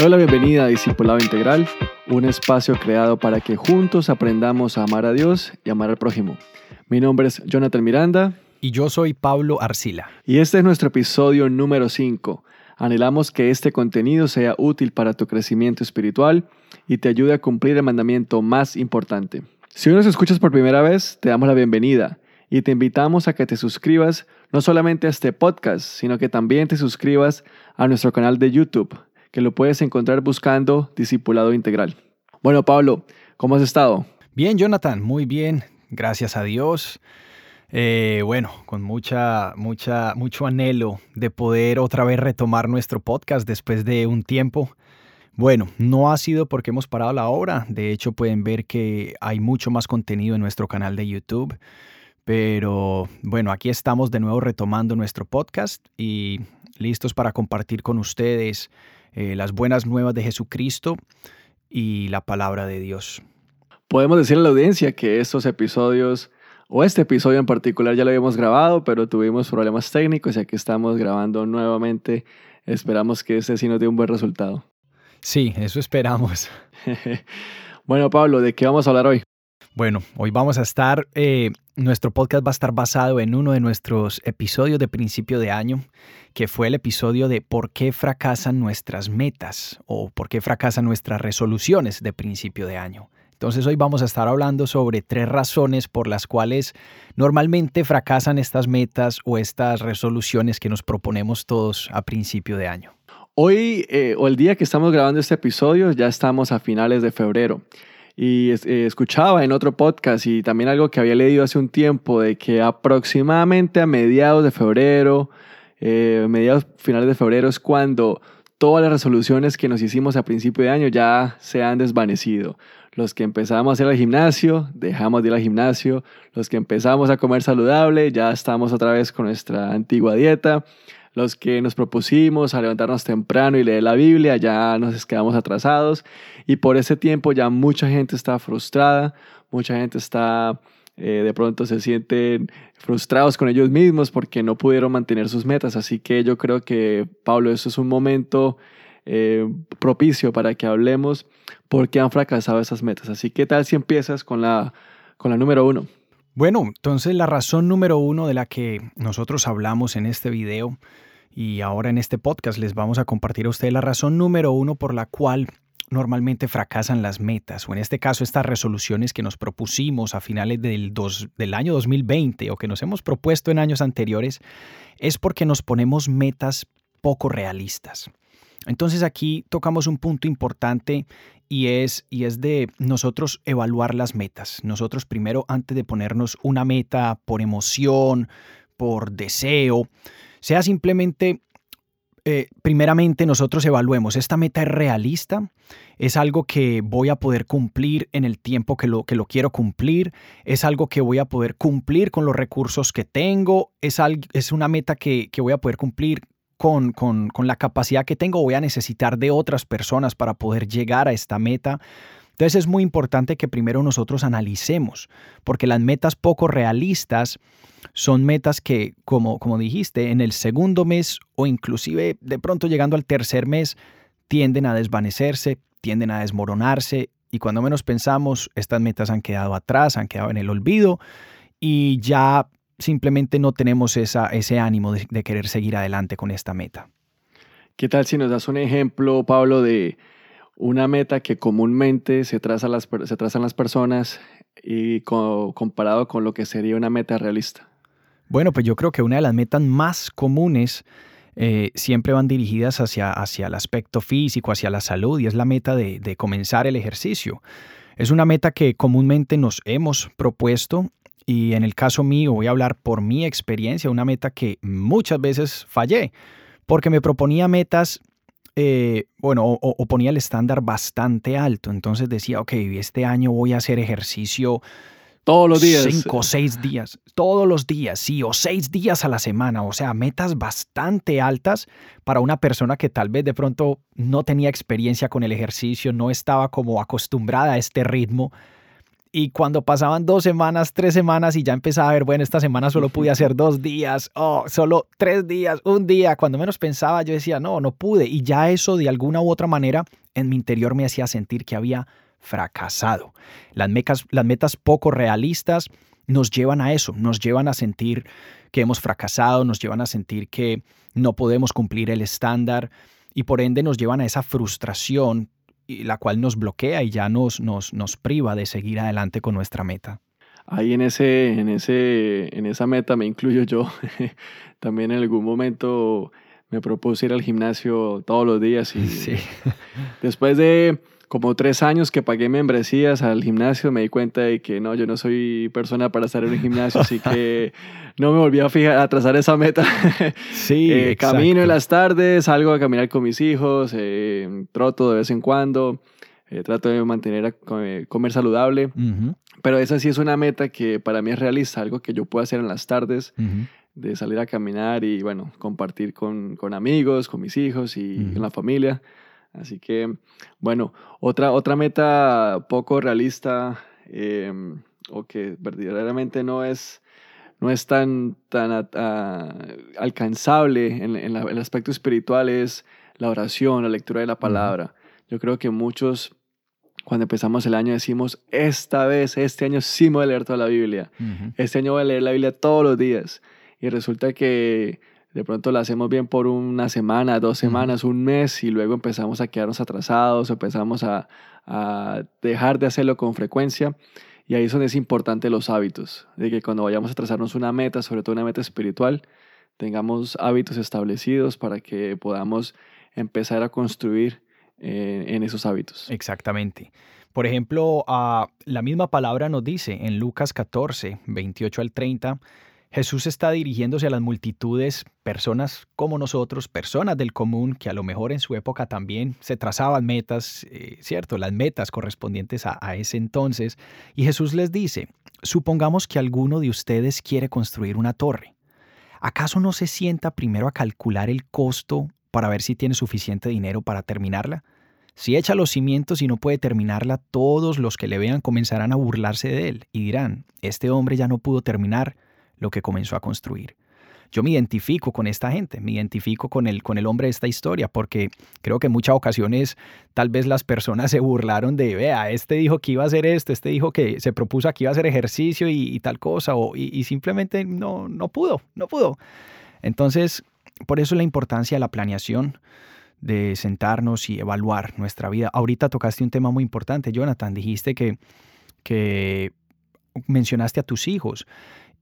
Te doy la bienvenida a Discipulado Integral, un espacio creado para que juntos aprendamos a amar a Dios y amar al prójimo. Mi nombre es Jonathan Miranda. Y yo soy Pablo Arcila. Y este es nuestro episodio número 5. Anhelamos que este contenido sea útil para tu crecimiento espiritual y te ayude a cumplir el mandamiento más importante. Si hoy nos escuchas por primera vez, te damos la bienvenida y te invitamos a que te suscribas no solamente a este podcast, sino que también te suscribas a nuestro canal de YouTube que lo puedes encontrar buscando Discipulado Integral. Bueno, Pablo, ¿cómo has estado? Bien, Jonathan, muy bien, gracias a Dios. Eh, bueno, con mucha, mucha, mucho anhelo de poder otra vez retomar nuestro podcast después de un tiempo. Bueno, no ha sido porque hemos parado la obra, de hecho pueden ver que hay mucho más contenido en nuestro canal de YouTube, pero bueno, aquí estamos de nuevo retomando nuestro podcast y listos para compartir con ustedes eh, las buenas nuevas de Jesucristo y la palabra de Dios. Podemos decir a la audiencia que estos episodios, o este episodio en particular ya lo habíamos grabado, pero tuvimos problemas técnicos y aquí estamos grabando nuevamente. Esperamos que este sí nos dé un buen resultado. Sí, eso esperamos. bueno, Pablo, ¿de qué vamos a hablar hoy? Bueno, hoy vamos a estar, eh, nuestro podcast va a estar basado en uno de nuestros episodios de principio de año, que fue el episodio de por qué fracasan nuestras metas o por qué fracasan nuestras resoluciones de principio de año. Entonces hoy vamos a estar hablando sobre tres razones por las cuales normalmente fracasan estas metas o estas resoluciones que nos proponemos todos a principio de año. Hoy eh, o el día que estamos grabando este episodio ya estamos a finales de febrero. Y eh, escuchaba en otro podcast y también algo que había leído hace un tiempo de que aproximadamente a mediados de febrero, eh, mediados finales de febrero es cuando todas las resoluciones que nos hicimos a principio de año ya se han desvanecido. Los que empezamos a ir al gimnasio, dejamos de ir al gimnasio. Los que empezamos a comer saludable, ya estamos otra vez con nuestra antigua dieta los que nos propusimos a levantarnos temprano y leer la Biblia, ya nos quedamos atrasados y por ese tiempo ya mucha gente está frustrada, mucha gente está eh, de pronto se sienten frustrados con ellos mismos porque no pudieron mantener sus metas. Así que yo creo que, Pablo, eso es un momento eh, propicio para que hablemos por qué han fracasado esas metas. Así que, ¿qué tal si empiezas con la, con la número uno? Bueno, entonces la razón número uno de la que nosotros hablamos en este video y ahora en este podcast les vamos a compartir a ustedes la razón número uno por la cual normalmente fracasan las metas, o en este caso estas resoluciones que nos propusimos a finales del, del año 2020 o que nos hemos propuesto en años anteriores, es porque nos ponemos metas poco realistas. Entonces aquí tocamos un punto importante y es, y es de nosotros evaluar las metas. Nosotros primero, antes de ponernos una meta por emoción, por deseo, sea simplemente, eh, primeramente nosotros evaluemos, ¿esta meta es realista? ¿Es algo que voy a poder cumplir en el tiempo que lo, que lo quiero cumplir? ¿Es algo que voy a poder cumplir con los recursos que tengo? ¿Es, es una meta que, que voy a poder cumplir con, con, con, la capacidad que tengo, voy a necesitar de otras personas para poder llegar a esta meta. Entonces es muy importante que primero nosotros analicemos, porque las metas poco realistas son metas que, como, como dijiste, en el segundo mes o inclusive de pronto llegando al tercer mes, tienden a desvanecerse, tienden a desmoronarse y cuando menos pensamos, estas metas han quedado atrás, han quedado en el olvido y ya simplemente no tenemos esa, ese ánimo de, querer seguir adelante con esta meta. ¿Qué tal si nos das un ejemplo, Pablo, de una meta que comúnmente se, traza las, se trazan las personas y comparado con lo que sería una meta realista? Bueno, pues yo creo que una de las metas más comunes eh, siempre van dirigidas hacia, hacia el aspecto físico, hacia la salud, y es la meta de, de comenzar el ejercicio. Es una meta que comúnmente nos hemos propuesto y en el caso mío voy a hablar por mi experiencia, una meta que muchas veces fallé, porque me proponía metas, eh, bueno, o, ponía el estándar bastante alto. Entonces decía, ok, este año voy a hacer ejercicio todos los días. Cinco o seis días. Todos los días, sí, o seis días a la semana. O sea, metas bastante altas para una persona que tal vez de pronto no tenía experiencia con el ejercicio, no estaba como acostumbrada a este ritmo. Y cuando pasaban dos semanas, tres semanas y ya empezaba a ver, bueno, esta semana solo pude hacer dos días, oh, solo tres días, un día, cuando menos pensaba, yo decía, no, no pude. Y ya eso de alguna u otra manera en mi interior me hacía sentir que había fracasado. Las metas, las metas poco realistas nos llevan a eso, nos llevan a sentir que hemos fracasado, nos llevan a sentir que no podemos cumplir el estándar y por ende nos llevan a esa frustración la cual nos bloquea y ya nos, nos, nos priva de seguir adelante con nuestra meta. Ahí en, ese, en, ese, en esa meta me incluyo yo. También en algún momento me propuse ir al gimnasio todos los días y después de como tres años que pagué membresías al gimnasio, me di cuenta de que no, yo no soy persona para estar en un gimnasio, así que no me volví a fijar, a trazar esa meta. Sí, eh, Camino en las tardes, salgo a caminar con mis hijos, eh, troto de vez en cuando, eh, trato de mantener, a comer saludable, pero esa sí es una meta que para mí es realista, algo que yo puedo hacer en las tardes. de salir a caminar y bueno, compartir con, con amigos, con mis hijos y con la familia. Así que, bueno, otra, otra meta poco realista em, o que verdaderamente no es, no es tan, tan alcanzable en, el aspecto espiritual es la oración, la lectura de la palabra. Yo creo que muchos, cuando empezamos el año, decimos, esta vez, este año sí me voy a leer toda la Biblia. Este año voy a leer la Biblia todos los días. Y resulta que de pronto la hacemos bien por una semana, dos semanas, un mes y luego empezamos a quedarnos atrasados, empezamos a, dejar de hacerlo con frecuencia. Y ahí son es importante los hábitos, de que cuando vayamos a trazarnos una meta, sobre todo una meta espiritual, tengamos hábitos establecidos para que podamos empezar a construir eh, en esos hábitos. Exactamente. Por ejemplo, uh, la misma palabra nos dice en Lucas 14, 28 al 30, Jesús está dirigiéndose a las multitudes, personas como nosotros, personas del común, que a lo mejor en su época también se trazaban metas, eh, ¿cierto? Las metas correspondientes a, a ese entonces. Y Jesús les dice, supongamos que alguno de ustedes quiere construir una torre. ¿Acaso no se sienta primero a calcular el costo para ver si tiene suficiente dinero para terminarla? Si echa los cimientos y no puede terminarla, todos los que le vean comenzarán a burlarse de él y dirán, este hombre ya no pudo terminar lo que comenzó a construir. Yo me identifico con esta gente, me identifico con el, con el hombre de esta historia, porque creo que en muchas ocasiones tal vez las personas se burlaron de, vea, este dijo que iba a hacer esto, este dijo que se propuso que iba a hacer ejercicio y, tal cosa, o, y, simplemente no, no pudo, no pudo. Entonces, por eso la importancia de la planeación, de sentarnos y evaluar nuestra vida. Ahorita tocaste un tema muy importante, Jonathan, dijiste que, que mencionaste a tus hijos.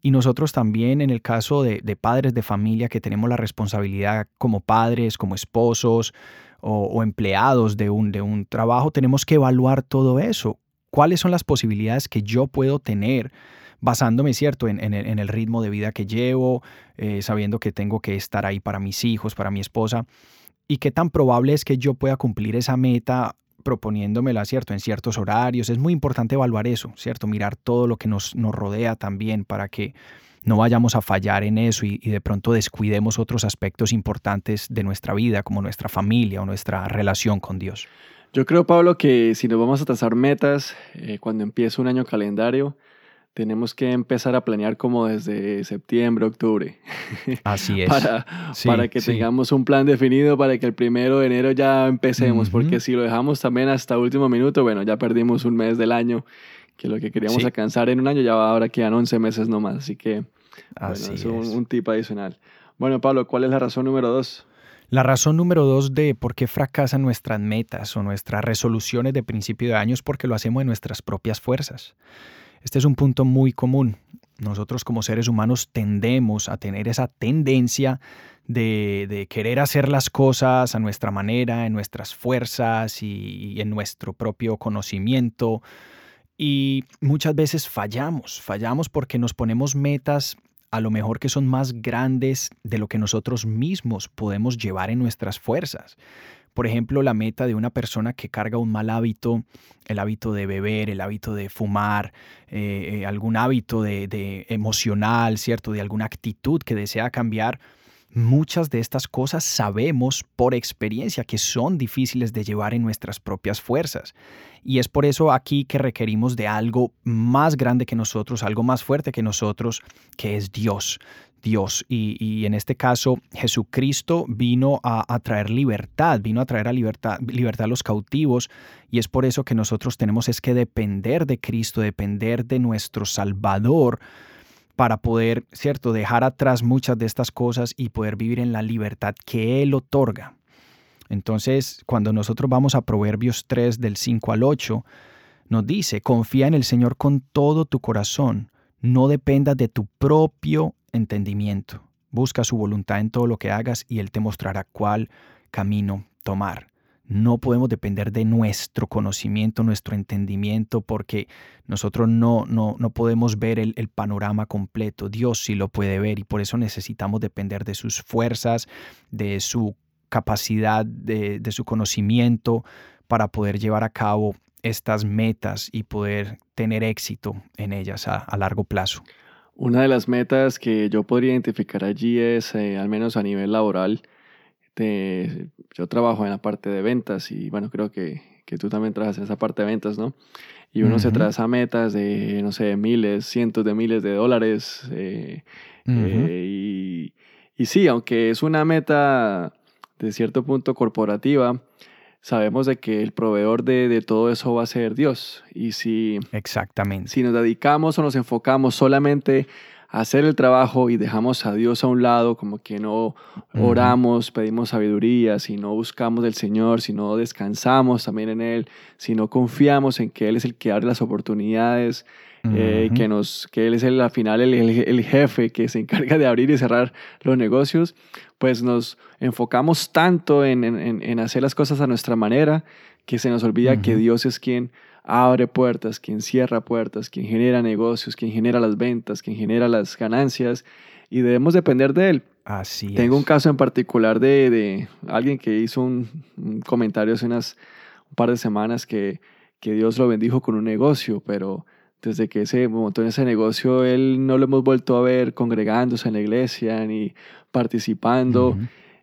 Y nosotros también en el caso de, padres de familia que tenemos la responsabilidad como padres, como esposos o, empleados de un, de un trabajo, tenemos que evaluar todo eso. ¿Cuáles son las posibilidades que yo puedo tener basándome, cierto, en, el, ritmo de vida que llevo, eh, sabiendo que tengo que estar ahí para mis hijos, para mi esposa? ¿Y qué tan probable es que yo pueda cumplir esa meta proponiéndomela, ¿cierto? En ciertos horarios. Es muy importante evaluar eso, ¿cierto? Mirar todo lo que nos, nos rodea también para que no vayamos a fallar en eso y, de pronto descuidemos otros aspectos importantes de nuestra vida, como nuestra familia o nuestra relación con Dios. Yo creo, Pablo, que si nos vamos a trazar metas eh, cuando empieza un año calendario, tenemos que empezar a planear como desde septiembre, octubre. Así es. para, para que tengamos un plan definido para que el primero de enero ya empecemos, porque si lo dejamos también hasta último minuto, bueno, ya perdimos un mes del año, que lo que queríamos alcanzar en un año ya ahora quedan 11 meses nomás, así que Así es un, un tip adicional. Bueno, Pablo, ¿cuál es la razón número dos? La razón número dos de por qué fracasan nuestras metas o nuestras resoluciones de principio de año es porque lo hacemos de nuestras propias fuerzas. Este es un punto muy común. Nosotros como seres humanos tendemos a tener esa tendencia de, querer hacer las cosas a nuestra manera, en nuestras fuerzas y, en nuestro propio conocimiento. Y muchas veces fallamos, fallamos porque nos ponemos metas a lo mejor que son más grandes de lo que nosotros mismos podemos llevar en nuestras fuerzas. Por ejemplo, la meta de una persona que carga un mal hábito, el hábito de beber, el hábito de fumar, eh, eh, algún hábito de, emocional, ¿cierto? De alguna actitud que desea cambiar, muchas de estas cosas sabemos por experiencia que son difíciles de llevar en nuestras propias fuerzas. Y es por eso aquí que requerimos de algo más grande que nosotros, algo más fuerte que nosotros, que es Dios. Dios. Y, en este caso, Jesucristo vino a, traer libertad, vino a traer a libertad, libertad a los cautivos. Y es por eso que nosotros tenemos es que depender de Cristo, depender de nuestro Salvador para poder, ¿cierto?, dejar atrás muchas de estas cosas y poder vivir en la libertad que Él otorga. Entonces, cuando nosotros vamos a Proverbios 3 del 5 al 8, nos dice, confía en el Señor con todo tu corazón, no dependas de tu propio entendimiento. Busca su voluntad en todo lo que hagas y Él te mostrará cuál camino tomar. No podemos depender de nuestro conocimiento, nuestro entendimiento, porque nosotros no, no, no podemos ver el, panorama completo. Dios sí lo puede ver y por eso necesitamos depender de sus fuerzas, de su capacidad, de, su conocimiento para poder llevar a cabo estas metas y poder tener éxito en ellas a, largo plazo. Una de las metas que yo podría identificar allí es, eh, al menos a nivel laboral, yo trabajo en la parte de ventas y bueno, creo que, que tú también trabajas en esa parte de ventas, ¿no? Y uno se traza metas de, no sé, miles, cientos de miles de dólares. Eh, eh, y, y, sí, aunque es una meta de cierto punto corporativa, sabemos de que el proveedor de, de, todo eso va a ser Dios. Y si, Exactamente. si nos dedicamos o nos enfocamos solamente hacer el trabajo y dejamos a Dios a un lado, como que no oramos, pedimos sabiduría, si no buscamos del Señor, si no descansamos también en Él, si no confiamos en que Él es el que abre las oportunidades, eh, que, nos, que Él es el, al final el, el, jefe que se encarga de abrir y cerrar los negocios, pues nos enfocamos tanto en, en, en hacer las cosas a nuestra manera que se nos olvida que Dios es quien abre puertas, quien cierra puertas, quien genera negocios, quien genera las ventas, quien genera las ganancias y debemos depender de él. Así Tengo un caso en particular de, de alguien que hizo un, comentario hace unas un par de semanas que, que Dios lo bendijo con un negocio, pero desde que se montó en ese negocio, él no lo hemos vuelto a ver congregándose en la iglesia ni participando.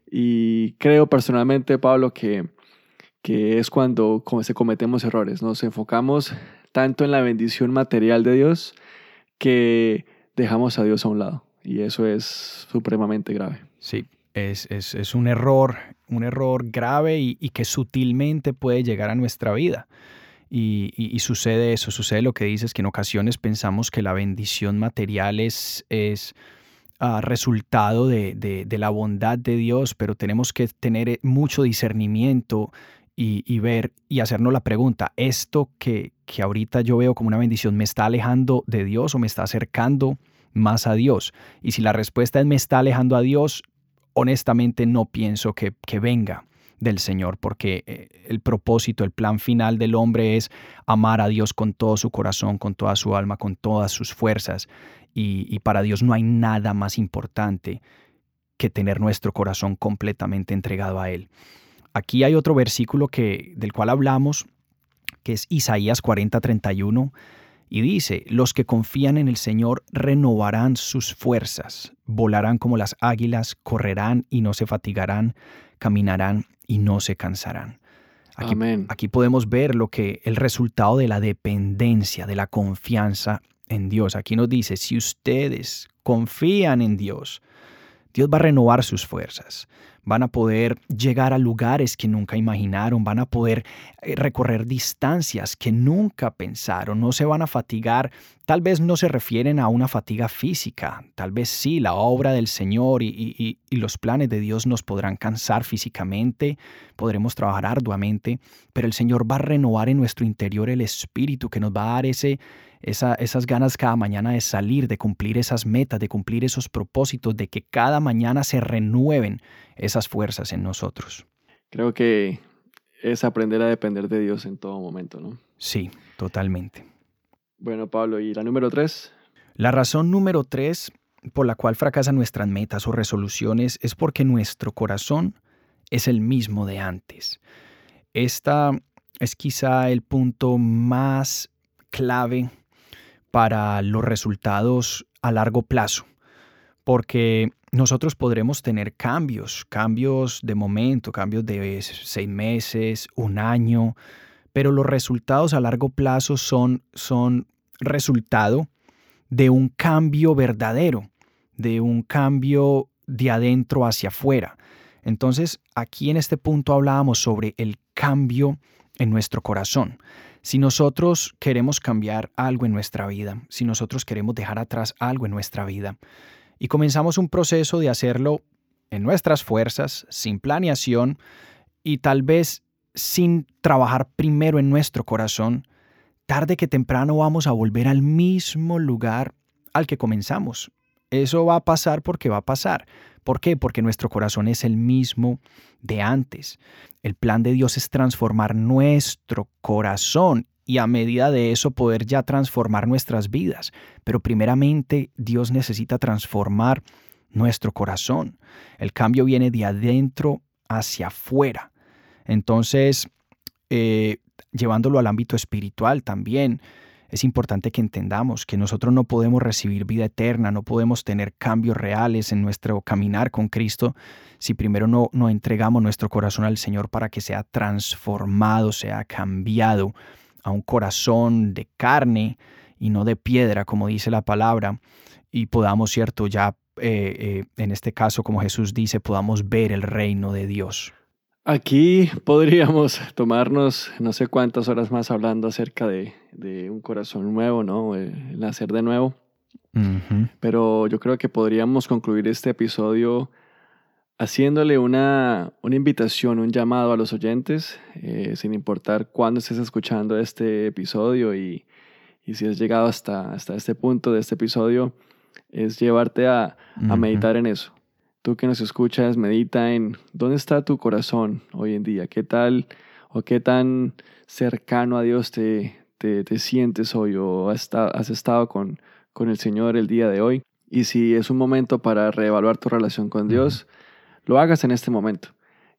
Y creo personalmente, Pablo, que que es cuando se cometemos errores. Nos enfocamos tanto en la bendición material de Dios que dejamos a Dios a un lado. Y eso es supremamente grave. Sí, es, un error, un error grave y, que sutilmente puede llegar a nuestra vida. Y, sucede eso, sucede lo que dices, que en ocasiones pensamos que la bendición material es, es ah, resultado de, de, la bondad de Dios, pero tenemos que tener mucho discernimiento y, ver y hacernos la pregunta, ¿esto que, que ahorita yo veo como una bendición me está alejando de Dios o me está acercando más a Dios? Y si la respuesta es me está alejando a Dios, honestamente no pienso que, que venga del Señor, porque eh, el propósito, el plan final del hombre es amar a Dios con todo su corazón, con toda su alma, con todas sus fuerzas. Y, para Dios no hay nada más importante que tener nuestro corazón completamente entregado a Él. Aquí hay otro versículo que, del cual hablamos, que es Isaías 40:31, y dice, los que confían en el Señor renovarán sus fuerzas, volarán como las águilas, correrán y no se fatigarán, caminarán y no se cansarán. Aquí, aquí podemos ver lo que el resultado de la dependencia, de la confianza en Dios. Aquí nos dice, si ustedes confían en Dios, Dios va a renovar sus fuerzas. Van a poder llegar a lugares que nunca imaginaron, van a poder eh, recorrer distancias que nunca pensaron, no se van a fatigar. Tal vez no se refieren a una fatiga física, tal vez sí, la obra del Señor y, los planes de Dios nos podrán cansar físicamente, podremos trabajar arduamente, pero el Señor va a renovar en nuestro interior el espíritu que nos va a dar ese, esas ganas cada mañana de salir, de cumplir esas metas, de cumplir esos propósitos, de que cada mañana se renueven esas fuerzas en nosotros. Creo que es aprender a depender de Dios en todo momento, ¿no? Sí, totalmente. Bueno, Pablo, ¿y la número tres? La razón número tres por la cual fracasan nuestras metas o resoluciones es porque nuestro corazón es el mismo de antes. Esta es quizá el punto más clave para los resultados a largo plazo, porque nosotros podremos tener cambios, cambios de momento, cambios de seis meses, un año, pero los resultados a largo plazo son, son resultado de un cambio verdadero, de un cambio de adentro hacia afuera. Entonces, aquí en este punto hablábamos sobre el cambio en nuestro corazón. Si nosotros queremos cambiar algo en nuestra vida, si nosotros queremos dejar atrás algo en nuestra vida, y comenzamos un proceso de hacerlo en nuestras fuerzas, sin planeación y tal vez sin trabajar primero en nuestro corazón, tarde que temprano vamos a volver al mismo lugar al que comenzamos. Eso va a pasar porque va a pasar. ¿Por qué? Porque nuestro corazón es el mismo de antes. El plan de Dios es transformar nuestro corazón y a medida de eso poder ya transformar nuestras vidas. Pero primeramente Dios necesita transformar nuestro corazón. El cambio viene de adentro hacia afuera. Entonces, eh, llevándolo al ámbito espiritual también, es importante que entendamos que nosotros no podemos recibir vida eterna, no podemos tener cambios reales en nuestro caminar con Cristo si primero no, entregamos nuestro corazón al Señor para que sea transformado, sea cambiado a un corazón de carne y no de piedra, como dice la palabra, y podamos, cierto, ya eh, eh, en este caso, como Jesús dice, podamos ver el reino de Dios. Aquí podríamos tomarnos no sé cuántas horas más hablando acerca de, un corazón nuevo, ¿no? El nacer de nuevo. Pero yo creo que podríamos concluir este episodio haciéndole una, una invitación, un llamado a los oyentes, eh, sin importar cuándo estés escuchando este episodio y, si has llegado hasta, hasta este punto de este episodio, es llevarte a, a meditar en eso Tú que nos escuchas, medita en dónde está tu corazón hoy en día, qué tal o qué tan cercano a Dios te, te, sientes hoy o has, has estado con, con el Señor el día de hoy. Y si es un momento para reevaluar tu relación con Dios, lo hagas en este momento.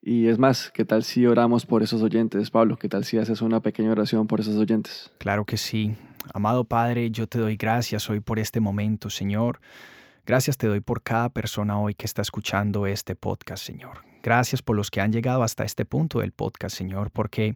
Y es más, ¿qué tal si oramos por esos oyentes, Pablo? ¿Qué tal si haces una pequeña oración por esos oyentes? Claro que sí. Amado Padre, yo te doy gracias hoy por este momento, Señor. Gracias te doy por cada persona hoy que está escuchando este podcast, Señor. Gracias por los que han llegado hasta este punto del podcast, Señor, porque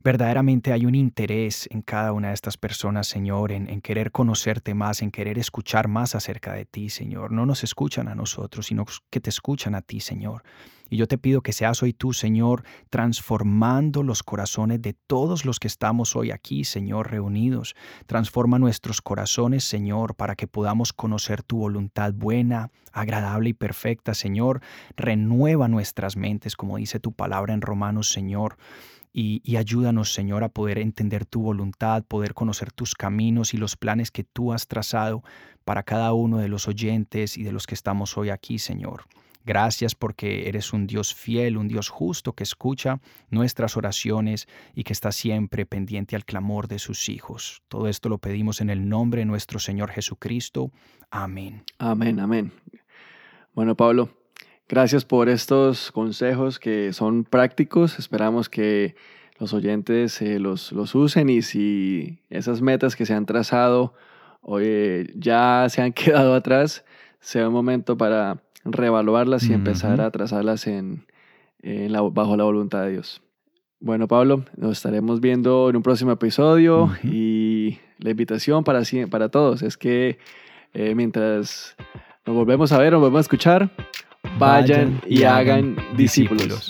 verdaderamente hay un interés en cada una de estas personas, Señor, en, querer conocerte más, en querer escuchar más acerca de ti, Señor. No nos escuchan a nosotros, sino que te escuchan a ti, Señor. Y yo te pido que seas hoy tú, Señor, transformando los corazones de todos los que estamos hoy aquí, Señor, reunidos. Transforma nuestros corazones, Señor, para que podamos conocer tu voluntad buena, agradable y perfecta, Señor. Renueva nuestras mentes, como dice tu palabra en Romanos, Señor. Y, ayúdanos, Señor, a poder entender tu voluntad, poder conocer tus caminos y los planes que tú has trazado para cada uno de los oyentes y de los que estamos hoy aquí, Señor. Gracias porque eres un Dios fiel, un Dios justo que escucha nuestras oraciones y que está siempre pendiente al clamor de sus hijos. Todo esto lo pedimos en el nombre de nuestro Señor Jesucristo. Amén. Amén, amén. Bueno, Pablo, gracias por estos consejos que son prácticos. Esperamos que los oyentes eh, los, los usen y si esas metas que se han trazado hoy ya se han quedado atrás, sea un momento para reevaluarlas y empezar a trazarlas en, la, bajo la voluntad de Dios. Bueno, Pablo, nos estaremos viendo en un próximo episodio y la invitación para, para todos es que eh, mientras nos volvemos a ver, nos volvemos a escuchar, vayan, y, hagan discípulos.